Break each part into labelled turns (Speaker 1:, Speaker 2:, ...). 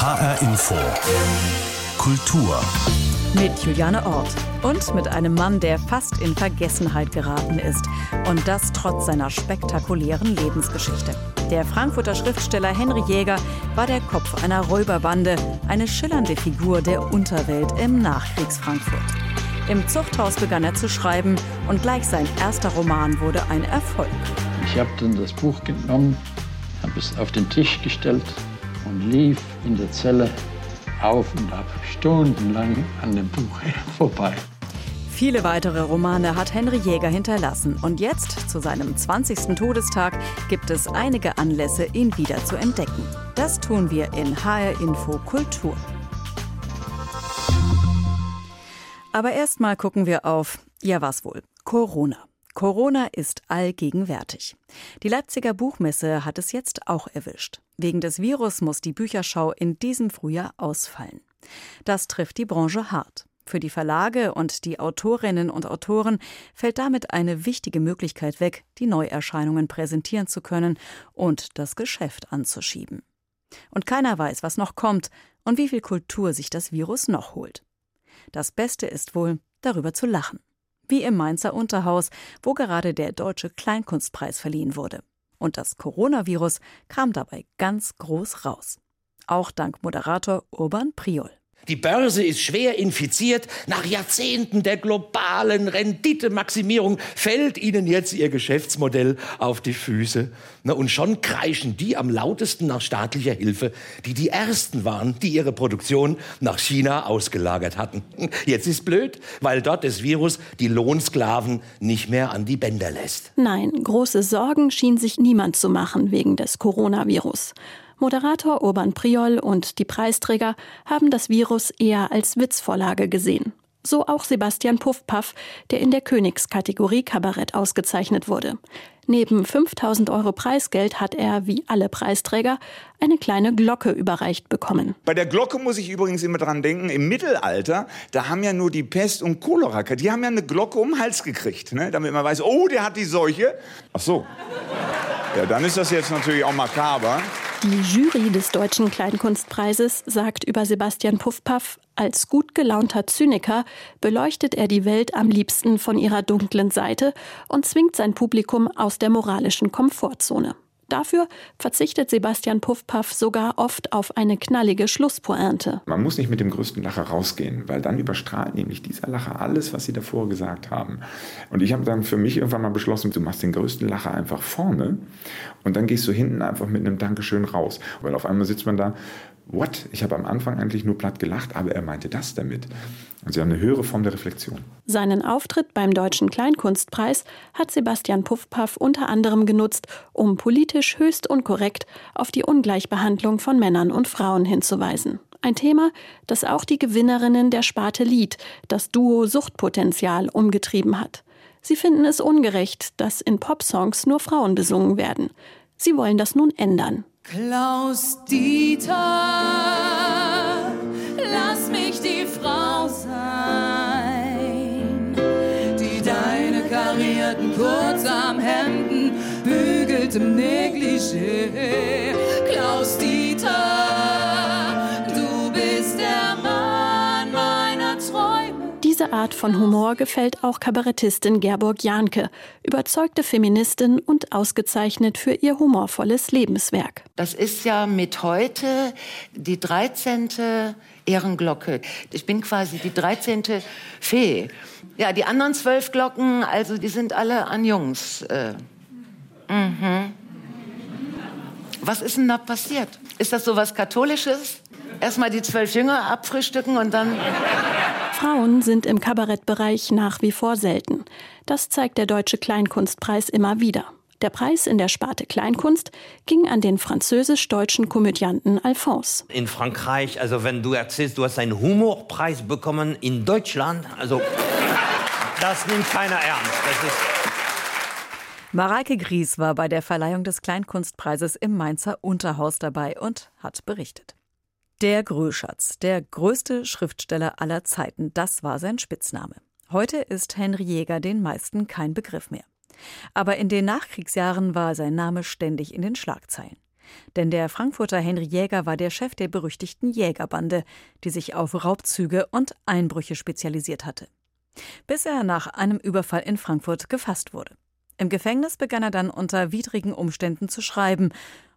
Speaker 1: HR Info. Kultur.
Speaker 2: Mit Juliane Ort und mit einem Mann, der fast in Vergessenheit geraten ist. Und das trotz seiner spektakulären Lebensgeschichte. Der Frankfurter Schriftsteller Henry Jäger war der Kopf einer Räuberbande, eine schillernde Figur der Unterwelt im Nachkriegsfrankfurt. Im Zuchthaus begann er zu schreiben und gleich sein erster Roman wurde ein Erfolg.
Speaker 3: Ich habe dann das Buch genommen, habe es auf den Tisch gestellt und lief in der Zelle auf und ab stundenlang an dem Buch vorbei.
Speaker 2: Viele weitere Romane hat Henry Jäger hinterlassen und jetzt, zu seinem 20. Todestag, gibt es einige Anlässe, ihn wieder zu entdecken. Das tun wir in HR Info Kultur. Aber erstmal gucken wir auf, ja was wohl, Corona. Corona ist allgegenwärtig. Die Leipziger Buchmesse hat es jetzt auch erwischt. Wegen des Virus muss die Bücherschau in diesem Frühjahr ausfallen. Das trifft die Branche hart. Für die Verlage und die Autorinnen und Autoren fällt damit eine wichtige Möglichkeit weg, die Neuerscheinungen präsentieren zu können und das Geschäft anzuschieben. Und keiner weiß, was noch kommt und wie viel Kultur sich das Virus noch holt. Das Beste ist wohl, darüber zu lachen. Wie im Mainzer Unterhaus, wo gerade der Deutsche Kleinkunstpreis verliehen wurde. Und das Coronavirus kam dabei ganz groß raus. Auch dank Moderator Urban Priol.
Speaker 4: Die Börse ist schwer infiziert. Nach Jahrzehnten der globalen Renditemaximierung fällt ihnen jetzt ihr Geschäftsmodell auf die Füße. Und schon kreischen die am lautesten nach staatlicher Hilfe, die die ersten waren, die ihre Produktion nach China ausgelagert hatten. Jetzt ist blöd, weil dort das Virus die Lohnsklaven nicht mehr an die Bänder lässt.
Speaker 5: Nein, große Sorgen schien sich niemand zu machen wegen des Coronavirus. Moderator Urban Priol und die Preisträger haben das Virus eher als Witzvorlage gesehen. So auch Sebastian Puffpaff, der in der Königskategorie Kabarett ausgezeichnet wurde. Neben 5000 Euro Preisgeld hat er, wie alle Preisträger, eine kleine Glocke überreicht bekommen.
Speaker 6: Bei der Glocke muss ich übrigens immer dran denken, im Mittelalter, da haben ja nur die Pest und Cholera, die haben ja eine Glocke um den Hals gekriegt, ne? damit man weiß, oh, der hat die Seuche. Ach so. Ja, dann ist das jetzt natürlich auch makaber.
Speaker 5: Die Jury des Deutschen Kleinkunstpreises sagt über Sebastian Puffpaff, als gut gelaunter Zyniker beleuchtet er die Welt am liebsten von ihrer dunklen Seite und zwingt sein Publikum aus der moralischen Komfortzone. Dafür verzichtet Sebastian Puffpaff sogar oft auf eine knallige Schlusspointe.
Speaker 7: Man muss nicht mit dem größten Lacher rausgehen, weil dann überstrahlt nämlich dieser Lacher alles, was Sie davor gesagt haben. Und ich habe dann für mich irgendwann mal beschlossen, du machst den größten Lacher einfach vorne und dann gehst du hinten einfach mit einem Dankeschön raus. Weil auf einmal sitzt man da what? Ich habe am Anfang eigentlich nur platt gelacht, aber er meinte das damit. Also sie haben eine höhere Form der Reflexion.
Speaker 5: Seinen Auftritt beim Deutschen Kleinkunstpreis hat Sebastian Puffpaff unter anderem genutzt, um politisch höchst unkorrekt auf die Ungleichbehandlung von Männern und Frauen hinzuweisen. Ein Thema, das auch die Gewinnerinnen der Sparte Lied, das Duo Suchtpotenzial, umgetrieben hat. Sie finden es ungerecht, dass in Popsongs nur Frauen besungen werden. Sie wollen das nun ändern.
Speaker 8: Klaus Dieter,
Speaker 5: Diese Art von Humor gefällt auch Kabarettistin Gerburg Jahnke, überzeugte Feministin und ausgezeichnet für ihr humorvolles Lebenswerk.
Speaker 9: Das ist ja mit heute die 13. Ehrenglocke. Ich bin quasi die 13. Fee. Ja, die anderen zwölf Glocken, also die sind alle an Jungs. Äh, mhm. Was ist denn da passiert? Ist das so was Katholisches? Erstmal die zwölf Jünger abfrühstücken und dann.
Speaker 5: Frauen sind im Kabarettbereich nach wie vor selten. Das zeigt der Deutsche Kleinkunstpreis immer wieder. Der Preis in der Sparte Kleinkunst ging an den französisch-deutschen Komödianten Alphonse.
Speaker 4: In Frankreich, also wenn du erzählst, du hast einen Humorpreis bekommen in Deutschland, also das nimmt keiner ernst. Das ist
Speaker 2: Mareike Gries war bei der Verleihung des Kleinkunstpreises im Mainzer Unterhaus dabei und hat berichtet. Der Gröschatz, der größte Schriftsteller aller Zeiten, das war sein Spitzname. Heute ist Henry Jäger den meisten kein Begriff mehr. Aber in den Nachkriegsjahren war sein Name ständig in den Schlagzeilen. Denn der Frankfurter Henry Jäger war der Chef der berüchtigten Jägerbande, die sich auf Raubzüge und Einbrüche spezialisiert hatte. Bis er nach einem Überfall in Frankfurt gefasst wurde. Im Gefängnis begann er dann unter widrigen Umständen zu schreiben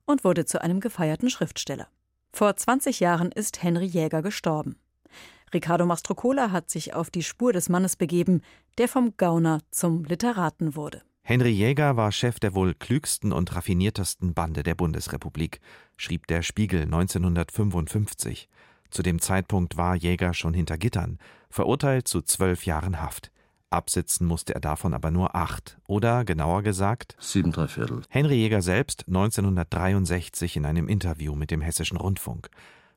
Speaker 2: und wurde zu einem gefeierten Schriftsteller. Vor 20 Jahren ist Henry Jäger gestorben. Riccardo Mastrocola hat sich auf die Spur des Mannes begeben, der vom Gauner zum Literaten wurde.
Speaker 10: Henry Jäger war Chef der wohl klügsten und raffiniertesten Bande der Bundesrepublik, schrieb der Spiegel 1955. Zu dem Zeitpunkt war Jäger schon hinter Gittern, verurteilt zu zwölf Jahren Haft. Absitzen musste er davon aber nur acht, oder genauer gesagt
Speaker 11: sieben Dreiviertel.
Speaker 10: Henry Jäger selbst 1963 in einem Interview mit dem Hessischen Rundfunk.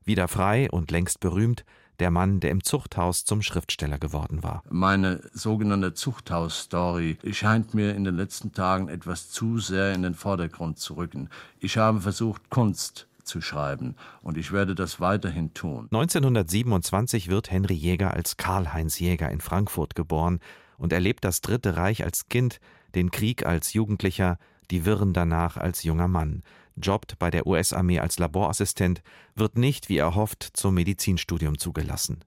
Speaker 10: Wieder frei und längst berühmt, der Mann, der im Zuchthaus zum Schriftsteller geworden war.
Speaker 11: Meine sogenannte Zuchthaus-Story scheint mir in den letzten Tagen etwas zu sehr in den Vordergrund zu rücken. Ich habe versucht, Kunst zu schreiben und ich werde das weiterhin tun.
Speaker 10: 1927 wird Henry Jäger als Karl-Heinz Jäger in Frankfurt geboren und erlebt das Dritte Reich als Kind, den Krieg als Jugendlicher, die Wirren danach als junger Mann jobbt bei der US-Armee als Laborassistent, wird nicht, wie er hofft, zum Medizinstudium zugelassen.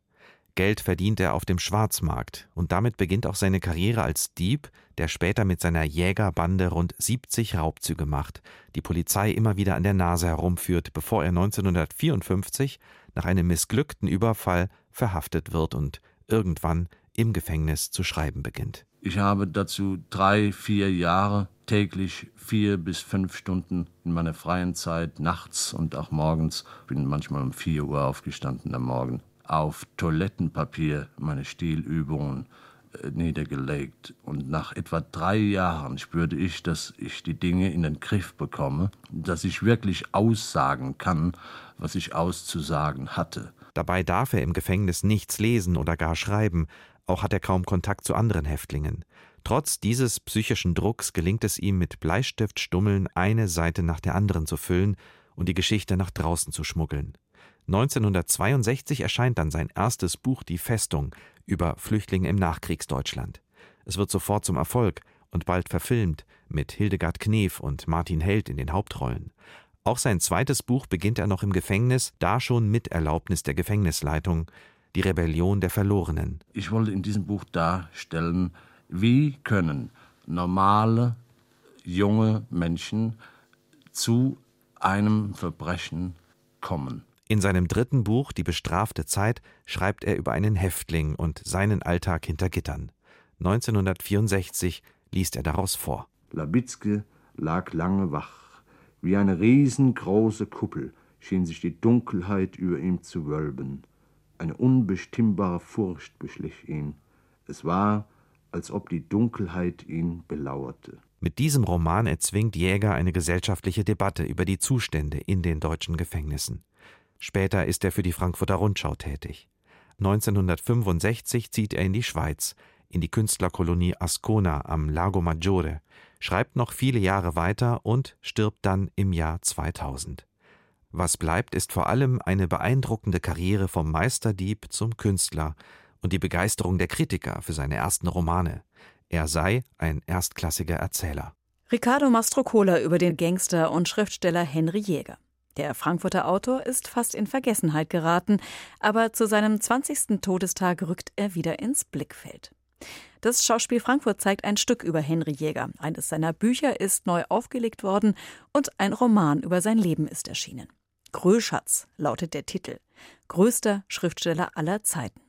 Speaker 10: Geld verdient er auf dem Schwarzmarkt und damit beginnt auch seine Karriere als Dieb, der später mit seiner Jägerbande rund 70 Raubzüge macht, die Polizei immer wieder an der Nase herumführt, bevor er 1954 nach einem missglückten Überfall verhaftet wird und irgendwann im Gefängnis zu schreiben beginnt.
Speaker 11: Ich habe dazu drei, vier Jahre täglich vier bis fünf Stunden in meiner freien Zeit, nachts und auch morgens, bin manchmal um vier Uhr aufgestanden am Morgen, auf Toilettenpapier meine Stilübungen äh, niedergelegt. Und nach etwa drei Jahren spürte ich, dass ich die Dinge in den Griff bekomme, dass ich wirklich aussagen kann, was ich auszusagen hatte.
Speaker 10: Dabei darf er im Gefängnis nichts lesen oder gar schreiben, auch hat er kaum Kontakt zu anderen Häftlingen. Trotz dieses psychischen Drucks gelingt es ihm mit Bleistiftstummeln eine Seite nach der anderen zu füllen und die Geschichte nach draußen zu schmuggeln. 1962 erscheint dann sein erstes Buch Die Festung über Flüchtlinge im Nachkriegsdeutschland. Es wird sofort zum Erfolg und bald verfilmt mit Hildegard Knef und Martin Held in den Hauptrollen. Auch sein zweites Buch beginnt er noch im Gefängnis, da schon mit Erlaubnis der Gefängnisleitung, die Rebellion der Verlorenen.
Speaker 11: Ich wollte in diesem Buch darstellen, wie können normale junge Menschen zu einem Verbrechen kommen.
Speaker 10: In seinem dritten Buch Die bestrafte Zeit schreibt er über einen Häftling und seinen Alltag hinter Gittern. 1964 liest er daraus vor.
Speaker 11: Labitzke lag lange wach. Wie eine riesengroße Kuppel schien sich die Dunkelheit über ihm zu wölben. Eine unbestimmbare Furcht beschlich ihn. Es war, als ob die Dunkelheit ihn belauerte.
Speaker 10: Mit diesem Roman erzwingt Jäger eine gesellschaftliche Debatte über die Zustände in den deutschen Gefängnissen. Später ist er für die Frankfurter Rundschau tätig. 1965 zieht er in die Schweiz, in die Künstlerkolonie Ascona am Lago Maggiore, schreibt noch viele Jahre weiter und stirbt dann im Jahr 2000. Was bleibt, ist vor allem eine beeindruckende Karriere vom Meisterdieb zum Künstler und die Begeisterung der Kritiker für seine ersten Romane. Er sei ein erstklassiger Erzähler.
Speaker 2: Riccardo Mastrocola über den Gangster und Schriftsteller Henry Jäger. Der Frankfurter Autor ist fast in Vergessenheit geraten, aber zu seinem 20. Todestag rückt er wieder ins Blickfeld. Das Schauspiel Frankfurt zeigt ein Stück über Henry Jäger. Eines seiner Bücher ist neu aufgelegt worden und ein Roman über sein Leben ist erschienen. Gröschatz lautet der Titel. Größter Schriftsteller aller Zeiten.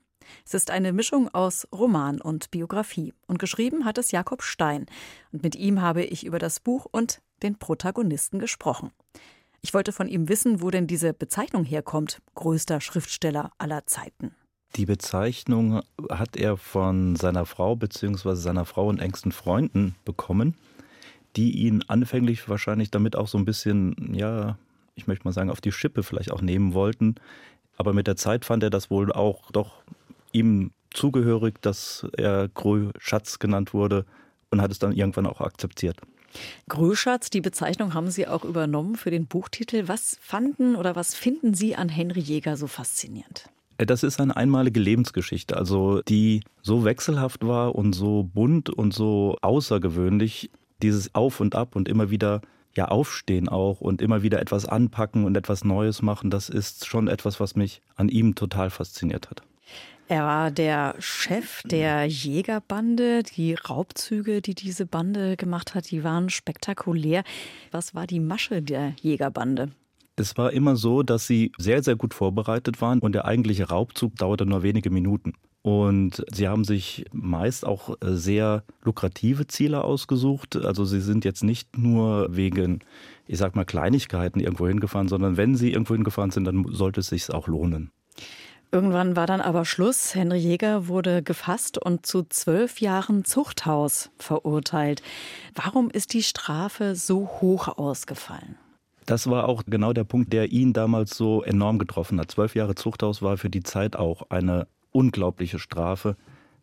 Speaker 2: Es ist eine Mischung aus Roman und Biografie. Und geschrieben hat es Jakob Stein. Und mit ihm habe ich über das Buch und den Protagonisten gesprochen. Ich wollte von ihm wissen, wo denn diese Bezeichnung herkommt, größter Schriftsteller aller Zeiten.
Speaker 12: Die Bezeichnung hat er von seiner Frau bzw. seiner Frau und engsten Freunden bekommen, die ihn anfänglich wahrscheinlich damit auch so ein bisschen, ja, ich möchte mal sagen, auf die Schippe vielleicht auch nehmen wollten. Aber mit der Zeit fand er das wohl auch doch ihm zugehörig, dass er Grö-Schatz genannt wurde und hat es dann irgendwann auch akzeptiert.
Speaker 2: Gröschatz, die Bezeichnung haben Sie auch übernommen für den Buchtitel. Was fanden oder was finden Sie an Henry Jäger so faszinierend?
Speaker 12: Das ist eine einmalige Lebensgeschichte, also die so wechselhaft war und so bunt und so außergewöhnlich. Dieses Auf und Ab und immer wieder ja aufstehen auch und immer wieder etwas anpacken und etwas Neues machen, das ist schon etwas, was mich an ihm total fasziniert hat.
Speaker 2: Er war der Chef der Jägerbande. Die Raubzüge, die diese Bande gemacht hat, die waren spektakulär. Was war die Masche der Jägerbande?
Speaker 12: Es war immer so, dass sie sehr, sehr gut vorbereitet waren und der eigentliche Raubzug dauerte nur wenige Minuten. Und sie haben sich meist auch äh, sehr lukrative Ziele ausgesucht. Also sie sind jetzt nicht nur wegen, ich sag mal, Kleinigkeiten irgendwo hingefahren, sondern wenn sie irgendwo hingefahren sind, dann sollte es sich auch lohnen.
Speaker 2: Irgendwann war dann aber Schluss. Henry Jäger wurde gefasst und zu zwölf Jahren Zuchthaus verurteilt. Warum ist die Strafe so hoch ausgefallen?
Speaker 12: Das war auch genau der Punkt, der ihn damals so enorm getroffen hat. Zwölf Jahre Zuchthaus war für die Zeit auch eine unglaubliche Strafe,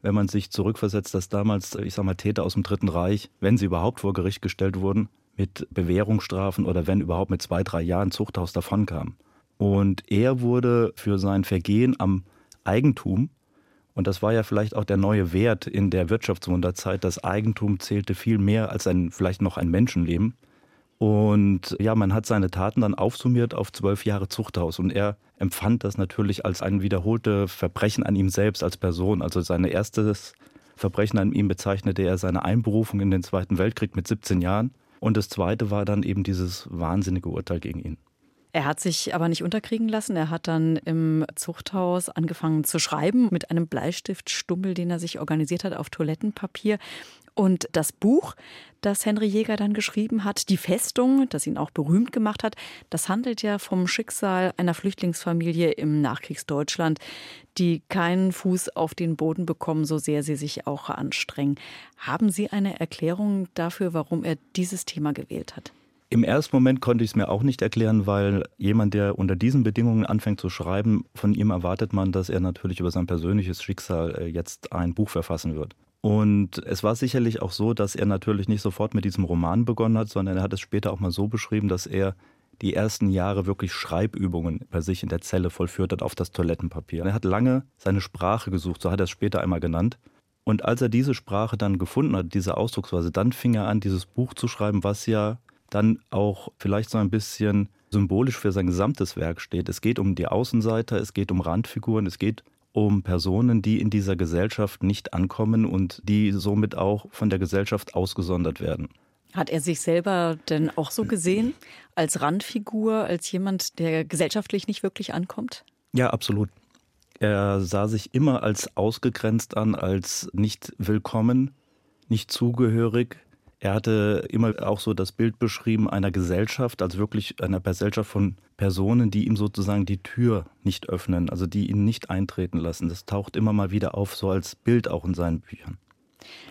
Speaker 12: wenn man sich zurückversetzt, dass damals, ich sag mal, Täter aus dem Dritten Reich, wenn sie überhaupt vor Gericht gestellt wurden, mit Bewährungsstrafen oder wenn überhaupt mit zwei, drei Jahren Zuchthaus davonkamen. Und er wurde für sein Vergehen am Eigentum, und das war ja vielleicht auch der neue Wert in der Wirtschaftswunderzeit, das Eigentum zählte viel mehr als ein, vielleicht noch ein Menschenleben. Und ja, man hat seine Taten dann aufsummiert auf zwölf Jahre Zuchthaus. Und er empfand das natürlich als ein wiederholtes Verbrechen an ihm selbst als Person. Also sein erstes Verbrechen an ihm bezeichnete er seine Einberufung in den Zweiten Weltkrieg mit 17 Jahren. Und das zweite war dann eben dieses wahnsinnige Urteil gegen ihn.
Speaker 2: Er hat sich aber nicht unterkriegen lassen. Er hat dann im Zuchthaus angefangen zu schreiben mit einem Bleistiftstummel, den er sich organisiert hat auf Toilettenpapier. Und das Buch, das Henry Jäger dann geschrieben hat, Die Festung, das ihn auch berühmt gemacht hat, das handelt ja vom Schicksal einer Flüchtlingsfamilie im Nachkriegsdeutschland, die keinen Fuß auf den Boden bekommen, so sehr sie sich auch anstrengen. Haben Sie eine Erklärung dafür, warum er dieses Thema gewählt hat?
Speaker 12: Im ersten Moment konnte ich es mir auch nicht erklären, weil jemand, der unter diesen Bedingungen anfängt zu schreiben, von ihm erwartet man, dass er natürlich über sein persönliches Schicksal äh, jetzt ein Buch verfassen wird. Und es war sicherlich auch so, dass er natürlich nicht sofort mit diesem Roman begonnen hat, sondern er hat es später auch mal so beschrieben, dass er die ersten Jahre wirklich Schreibübungen bei sich in der Zelle vollführt hat auf das Toilettenpapier. Er hat lange seine Sprache gesucht, so hat er es später einmal genannt. Und als er diese Sprache dann gefunden hat, diese Ausdrucksweise, dann fing er an, dieses Buch zu schreiben, was ja dann auch vielleicht so ein bisschen symbolisch für sein gesamtes Werk steht. Es geht um die Außenseiter, es geht um Randfiguren, es geht um Personen, die in dieser Gesellschaft nicht ankommen und die somit auch von der Gesellschaft ausgesondert werden.
Speaker 2: Hat er sich selber denn auch so gesehen, als Randfigur, als jemand, der gesellschaftlich nicht wirklich ankommt?
Speaker 12: Ja, absolut. Er sah sich immer als ausgegrenzt an, als nicht willkommen, nicht zugehörig. Er hatte immer auch so das Bild beschrieben einer Gesellschaft, also wirklich einer Gesellschaft von Personen, die ihm sozusagen die Tür nicht öffnen, also die ihn nicht eintreten lassen. Das taucht immer mal wieder auf, so als Bild auch in seinen Büchern.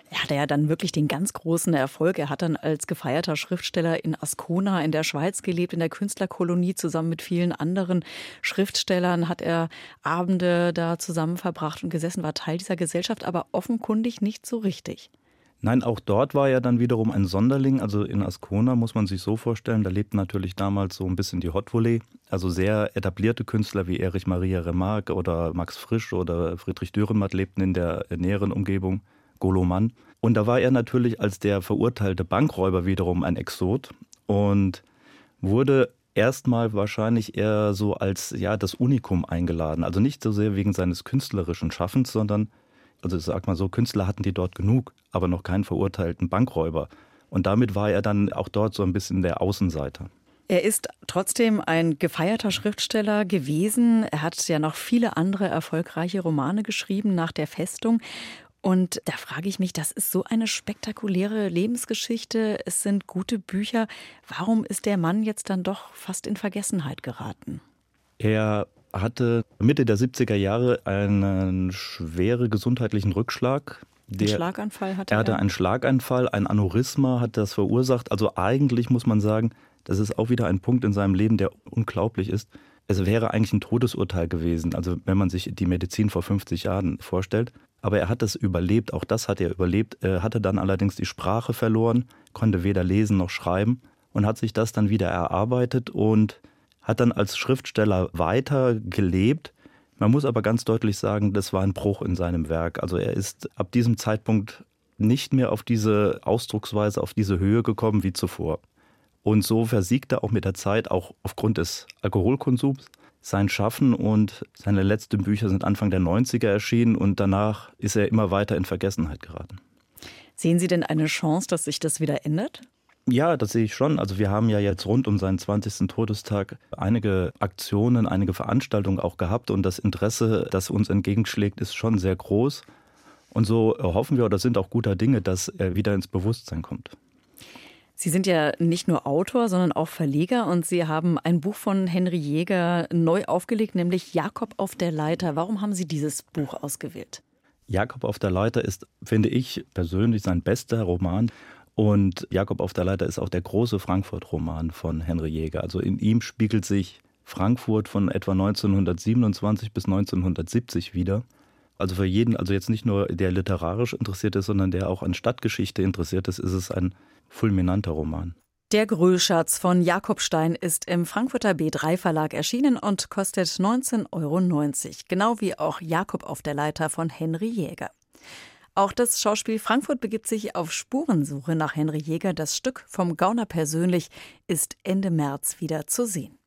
Speaker 2: Er hatte ja dann wirklich den ganz großen Erfolg. Er hat dann als gefeierter Schriftsteller in Ascona in der Schweiz gelebt, in der Künstlerkolonie zusammen mit vielen anderen Schriftstellern hat er Abende da zusammen verbracht und gesessen, war Teil dieser Gesellschaft, aber offenkundig nicht so richtig.
Speaker 12: Nein, auch dort war er dann wiederum ein Sonderling. Also in Ascona muss man sich so vorstellen, da lebten natürlich damals so ein bisschen die Hot Volley. Also sehr etablierte Künstler wie Erich Maria Remarque oder Max Frisch oder Friedrich Dürrenmatt lebten in der näheren Umgebung, Goloman. Und da war er natürlich als der verurteilte Bankräuber wiederum ein Exot und wurde erstmal wahrscheinlich eher so als ja das Unikum eingeladen. Also nicht so sehr wegen seines künstlerischen Schaffens, sondern also sag mal so, Künstler hatten die dort genug, aber noch keinen verurteilten Bankräuber. Und damit war er dann auch dort so ein bisschen der Außenseiter.
Speaker 2: Er ist trotzdem ein gefeierter Schriftsteller gewesen. Er hat ja noch viele andere erfolgreiche Romane geschrieben nach der Festung. Und da frage ich mich, das ist so eine spektakuläre Lebensgeschichte. Es sind gute Bücher. Warum ist der Mann jetzt dann doch fast in Vergessenheit geraten?
Speaker 12: Er hatte Mitte der 70er Jahre einen schweren gesundheitlichen Rückschlag.
Speaker 2: Der, einen Schlaganfall hatte
Speaker 12: er? hatte einen Schlaganfall, ein Aneurysma hat das verursacht. Also eigentlich muss man sagen, das ist auch wieder ein Punkt in seinem Leben, der unglaublich ist. Es wäre eigentlich ein Todesurteil gewesen, also wenn man sich die Medizin vor 50 Jahren vorstellt. Aber er hat es überlebt, auch das hat er überlebt. Er hatte dann allerdings die Sprache verloren, konnte weder lesen noch schreiben und hat sich das dann wieder erarbeitet und hat dann als Schriftsteller weiter gelebt. Man muss aber ganz deutlich sagen, das war ein Bruch in seinem Werk. Also er ist ab diesem Zeitpunkt nicht mehr auf diese Ausdrucksweise, auf diese Höhe gekommen wie zuvor. Und so versiegt er auch mit der Zeit, auch aufgrund des Alkoholkonsums, sein Schaffen und seine letzten Bücher sind Anfang der 90er erschienen und danach ist er immer weiter in Vergessenheit geraten.
Speaker 2: Sehen Sie denn eine Chance, dass sich das wieder ändert?
Speaker 12: Ja, das sehe ich schon. Also wir haben ja jetzt rund um seinen 20. Todestag einige Aktionen, einige Veranstaltungen auch gehabt und das Interesse, das uns entgegenschlägt, ist schon sehr groß. Und so hoffen wir oder sind auch guter Dinge, dass er wieder ins Bewusstsein kommt.
Speaker 2: Sie sind ja nicht nur Autor, sondern auch Verleger und Sie haben ein Buch von Henry Jäger neu aufgelegt, nämlich Jakob auf der Leiter. Warum haben Sie dieses Buch ausgewählt?
Speaker 12: Jakob auf der Leiter ist, finde ich persönlich, sein bester Roman. Und Jakob auf der Leiter ist auch der große Frankfurt-Roman von Henry Jäger. Also in ihm spiegelt sich Frankfurt von etwa 1927 bis 1970 wieder. Also für jeden, also jetzt nicht nur der literarisch interessiert ist, sondern der auch an Stadtgeschichte interessiert ist, ist es ein fulminanter Roman.
Speaker 2: Der Grölschatz von Jakob Stein ist im Frankfurter B3 Verlag erschienen und kostet 19,90 Euro, genau wie auch Jakob auf der Leiter von Henry Jäger. Auch das Schauspiel Frankfurt begibt sich auf Spurensuche nach Henry Jäger. Das Stück vom Gauner persönlich ist Ende März wieder zu sehen.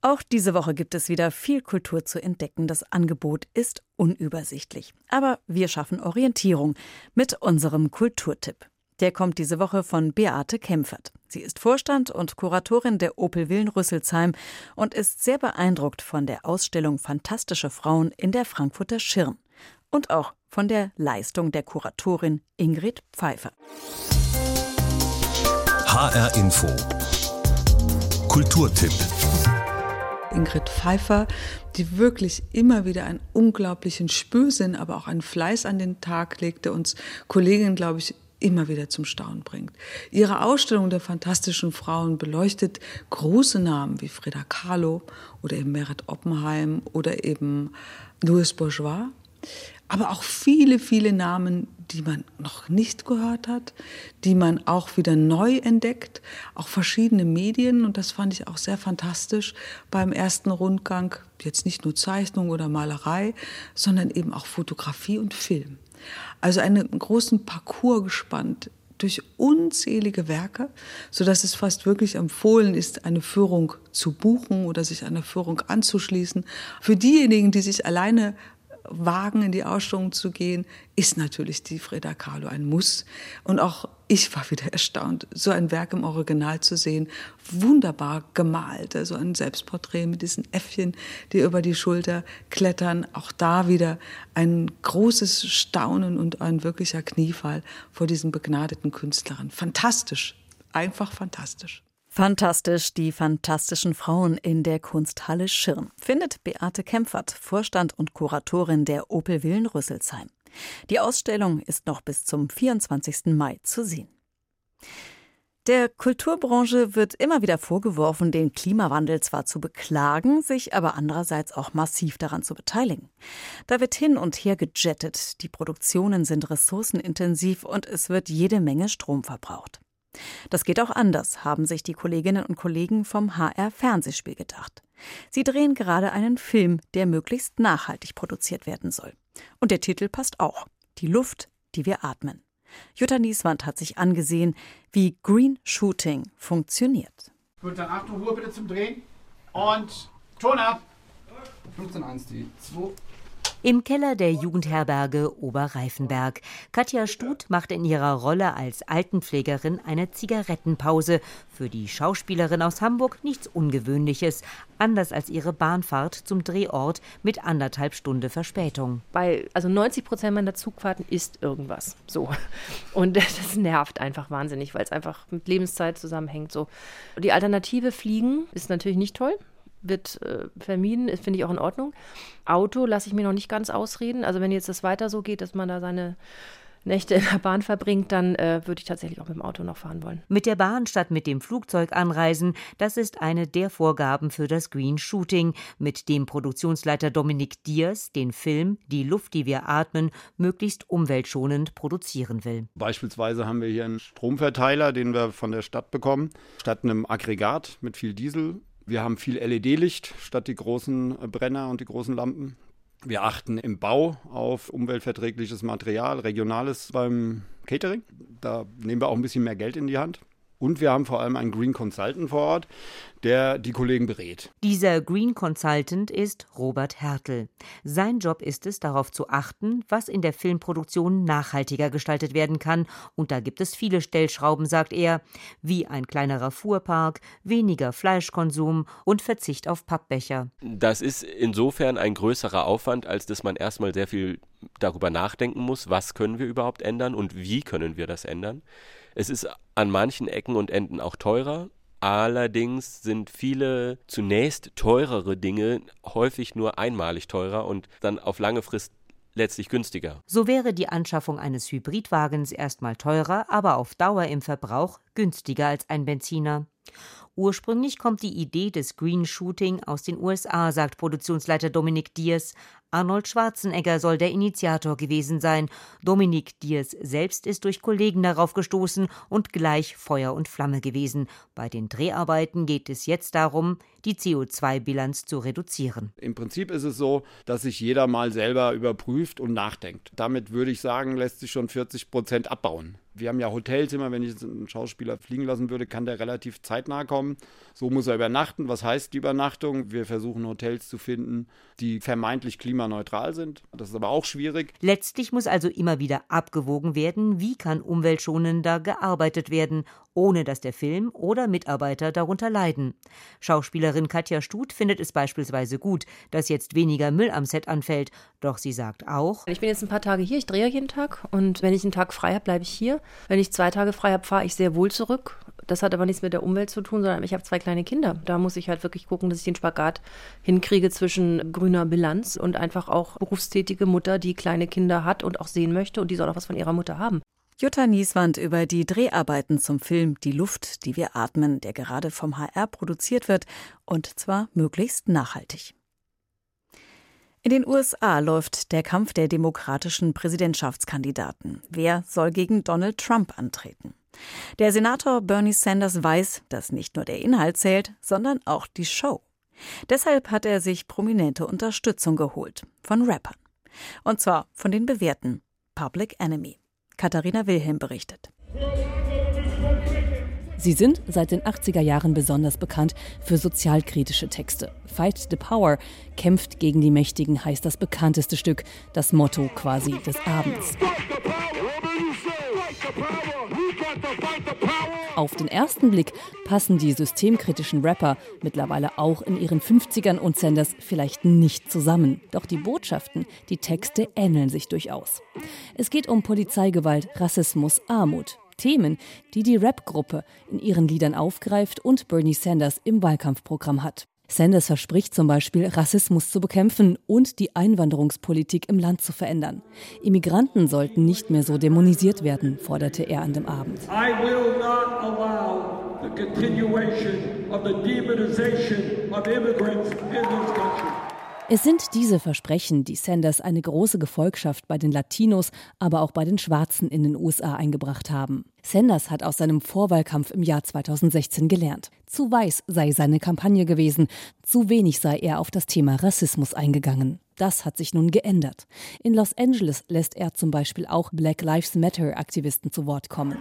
Speaker 2: Auch diese Woche gibt es wieder viel Kultur zu entdecken. Das Angebot ist unübersichtlich. Aber wir schaffen Orientierung mit unserem Kulturtipp. Der kommt diese Woche von Beate Kempfert. Sie ist Vorstand und Kuratorin der Opel Willen Rüsselsheim und ist sehr beeindruckt von der Ausstellung Fantastische Frauen in der Frankfurter Schirn und auch von der Leistung der Kuratorin Ingrid Pfeiffer.
Speaker 1: HR Info. Kulturtipp.
Speaker 13: Ingrid Pfeiffer, die wirklich immer wieder einen unglaublichen Spürsinn, aber auch einen Fleiß an den Tag legte, uns Kolleginnen, glaube ich, immer wieder zum Staunen bringt. Ihre Ausstellung der fantastischen Frauen beleuchtet große Namen wie Frida Kahlo oder eben Merit Oppenheim oder eben Louis Bourgeois aber auch viele, viele Namen, die man noch nicht gehört hat, die man auch wieder neu entdeckt, auch verschiedene Medien und das fand ich auch sehr fantastisch beim ersten Rundgang, jetzt nicht nur Zeichnung oder Malerei, sondern eben auch Fotografie und Film. Also einen großen Parcours gespannt durch unzählige Werke, so dass es fast wirklich empfohlen ist, eine Führung zu buchen oder sich einer Führung anzuschließen. Für diejenigen, die sich alleine wagen, in die Ausstellung zu gehen, ist natürlich die Frida Kahlo ein Muss. Und auch ich war wieder erstaunt, so ein Werk im Original zu sehen. Wunderbar gemalt, also ein Selbstporträt mit diesen Äffchen, die über die Schulter klettern. Auch da wieder ein großes Staunen und ein wirklicher Kniefall vor diesen begnadeten Künstlern. Fantastisch, einfach fantastisch.
Speaker 2: Fantastisch, die fantastischen Frauen in der Kunsthalle Schirn. Findet Beate Kempfert, Vorstand und Kuratorin der Opel Villen Rüsselsheim. Die Ausstellung ist noch bis zum 24. Mai zu sehen. Der Kulturbranche wird immer wieder vorgeworfen, den Klimawandel zwar zu beklagen, sich aber andererseits auch massiv daran zu beteiligen. Da wird hin und her gejettet, die Produktionen sind ressourcenintensiv und es wird jede Menge Strom verbraucht. Das geht auch anders, haben sich die Kolleginnen und Kollegen vom HR Fernsehspiel gedacht. Sie drehen gerade einen Film, der möglichst nachhaltig produziert werden soll. Und der Titel passt auch. Die Luft, die wir atmen. Jutta Nieswand hat sich angesehen, wie Green Shooting funktioniert.
Speaker 14: Gut, dann Achtung, Ruhe bitte zum Drehen. Und Ton ab. 15.1, die 2.
Speaker 15: Im Keller der Jugendherberge Oberreifenberg. Katja Stut macht in ihrer Rolle als Altenpflegerin eine Zigarettenpause. Für die Schauspielerin aus Hamburg nichts Ungewöhnliches, anders als ihre Bahnfahrt zum Drehort mit anderthalb Stunde Verspätung.
Speaker 16: Bei also 90 Prozent meiner Zugfahrten ist irgendwas. So. Und das nervt einfach wahnsinnig, weil es einfach mit Lebenszeit zusammenhängt. So. Die Alternative Fliegen ist natürlich nicht toll wird äh, vermieden, finde ich auch in Ordnung. Auto lasse ich mir noch nicht ganz ausreden. Also wenn jetzt das weiter so geht, dass man da seine Nächte in der Bahn verbringt, dann äh, würde ich tatsächlich auch mit dem Auto noch fahren wollen.
Speaker 15: Mit der Bahn statt mit dem Flugzeug anreisen, das ist eine der Vorgaben für das Green Shooting, mit dem Produktionsleiter Dominik Diers den Film Die Luft, die wir atmen, möglichst umweltschonend produzieren will.
Speaker 17: Beispielsweise haben wir hier einen Stromverteiler, den wir von der Stadt bekommen, statt einem Aggregat mit viel Diesel wir haben viel LED-Licht statt die großen äh, Brenner und die großen Lampen. Wir achten im Bau auf umweltverträgliches Material, regionales beim Catering. Da nehmen wir auch ein bisschen mehr Geld in die Hand. Und wir haben vor allem einen Green Consultant vor Ort, der die Kollegen berät.
Speaker 15: Dieser Green Consultant ist Robert Hertel. Sein Job ist es, darauf zu achten, was in der Filmproduktion nachhaltiger gestaltet werden kann. Und da gibt es viele Stellschrauben, sagt er, wie ein kleinerer Fuhrpark, weniger Fleischkonsum und Verzicht auf Pappbecher.
Speaker 18: Das ist insofern ein größerer Aufwand, als dass man erstmal sehr viel darüber nachdenken muss, was können wir überhaupt ändern und wie können wir das ändern. Es ist an manchen Ecken und Enden auch teurer, Allerdings sind viele zunächst teurere Dinge häufig nur einmalig teurer und dann auf lange Frist letztlich günstiger.
Speaker 15: So wäre die Anschaffung eines Hybridwagens erstmal teurer, aber auf Dauer im Verbrauch günstiger als ein Benziner. Ursprünglich kommt die Idee des Green Shooting aus den USA, sagt Produktionsleiter Dominik Diers. Arnold Schwarzenegger soll der Initiator gewesen sein. Dominik Diers selbst ist durch Kollegen darauf gestoßen und gleich Feuer und Flamme gewesen. Bei den Dreharbeiten geht es jetzt darum, die CO2-Bilanz zu reduzieren.
Speaker 17: Im Prinzip ist es so, dass sich jeder mal selber überprüft und nachdenkt. Damit würde ich sagen, lässt sich schon 40 Prozent abbauen. Wir haben ja Hotels immer, wenn ich einen Schauspieler fliegen lassen würde, kann der relativ zeitnah kommen. So muss er übernachten. Was heißt die Übernachtung? Wir versuchen Hotels zu finden, die vermeintlich klimaneutral sind. Das ist aber auch schwierig.
Speaker 15: Letztlich muss also immer wieder abgewogen werden, wie kann umweltschonender gearbeitet werden, ohne dass der Film oder Mitarbeiter darunter leiden. Schauspielerin Katja Stut findet es beispielsweise gut, dass jetzt weniger Müll am Set anfällt. Doch sie sagt auch:
Speaker 16: Ich bin jetzt ein paar Tage hier, ich drehe jeden Tag und wenn ich einen Tag frei habe, bleibe ich hier. Wenn ich zwei Tage frei habe, fahre ich sehr wohl zurück. Das hat aber nichts mit der Umwelt zu tun, sondern ich habe zwei kleine Kinder. Da muss ich halt wirklich gucken, dass ich den Spagat hinkriege zwischen grüner Bilanz und einfach auch berufstätige Mutter, die kleine Kinder hat und auch sehen möchte und die soll auch was von ihrer Mutter haben.
Speaker 2: Jutta Nieswand über die Dreharbeiten zum Film Die Luft, die wir atmen, der gerade vom HR produziert wird und zwar möglichst nachhaltig. In den USA läuft der Kampf der demokratischen Präsidentschaftskandidaten. Wer soll gegen Donald Trump antreten? Der Senator Bernie Sanders weiß, dass nicht nur der Inhalt zählt, sondern auch die Show. Deshalb hat er sich prominente Unterstützung geholt von Rappern. Und zwar von den bewährten Public Enemy. Katharina Wilhelm berichtet.
Speaker 19: Sie sind seit den 80er Jahren besonders bekannt für sozialkritische Texte. Fight the Power, kämpft gegen die Mächtigen heißt das bekannteste Stück, das Motto quasi des Abends. Auf den ersten Blick passen die systemkritischen Rapper mittlerweile auch in ihren 50ern und Sanders vielleicht nicht zusammen. Doch die Botschaften, die Texte ähneln sich durchaus. Es geht um Polizeigewalt, Rassismus, Armut. Themen, die die Rap-Gruppe in ihren Liedern aufgreift und Bernie Sanders im Wahlkampfprogramm hat. Sanders verspricht zum Beispiel, Rassismus zu bekämpfen und die Einwanderungspolitik im Land zu verändern. Immigranten sollten nicht mehr so dämonisiert werden, forderte er an dem Abend. I will not allow the continuation of the demonization of immigrants in this country. Es sind diese Versprechen, die Sanders eine große Gefolgschaft bei den Latinos, aber auch bei den Schwarzen in den USA eingebracht haben. Sanders hat aus seinem Vorwahlkampf im Jahr 2016 gelernt. Zu weiß sei seine Kampagne gewesen, zu wenig sei er auf das Thema Rassismus eingegangen. Das hat sich nun geändert. In Los Angeles lässt er zum Beispiel auch Black Lives Matter Aktivisten zu Wort kommen.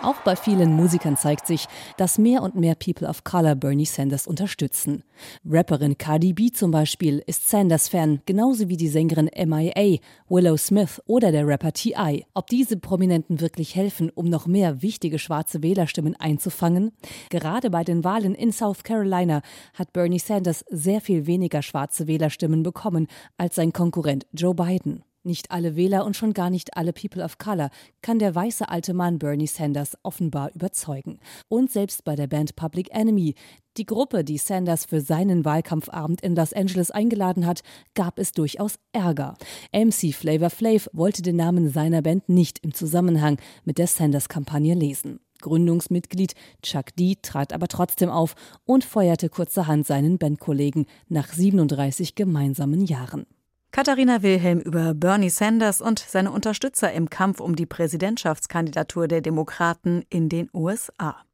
Speaker 19: Auch bei vielen Musikern zeigt sich, dass mehr und mehr People of Color Bernie Sanders unterstützen. Rapperin Cardi B zum Beispiel ist Sanders-Fan, genauso wie die Sängerin MIA, Willow Smith oder der Rapper T.I. Ob diese Prominenten wirklich helfen, um noch mehr wichtige schwarze Wählerstimmen einzufangen? Gerade bei den Wahlen in South Carolina hat Bernie Sanders sehr viel weniger schwarze Wählerstimmen bekommen als sein Konkurrent Joe Biden. Nicht alle Wähler und schon gar nicht alle People of Color kann der weiße alte Mann Bernie Sanders offenbar überzeugen. Und selbst bei der Band Public Enemy, die Gruppe, die Sanders für seinen Wahlkampfabend in Los Angeles eingeladen hat, gab es durchaus Ärger. MC Flavor Flav wollte den Namen seiner Band nicht im Zusammenhang mit der Sanders-Kampagne lesen. Gründungsmitglied Chuck D trat aber trotzdem auf und feuerte kurzerhand seinen Bandkollegen nach 37 gemeinsamen Jahren.
Speaker 2: Katharina Wilhelm über Bernie Sanders und seine Unterstützer im Kampf um die Präsidentschaftskandidatur der Demokraten in den USA.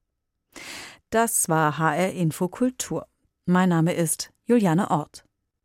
Speaker 2: Das war HR Info Kultur. Mein Name ist Juliane Ort.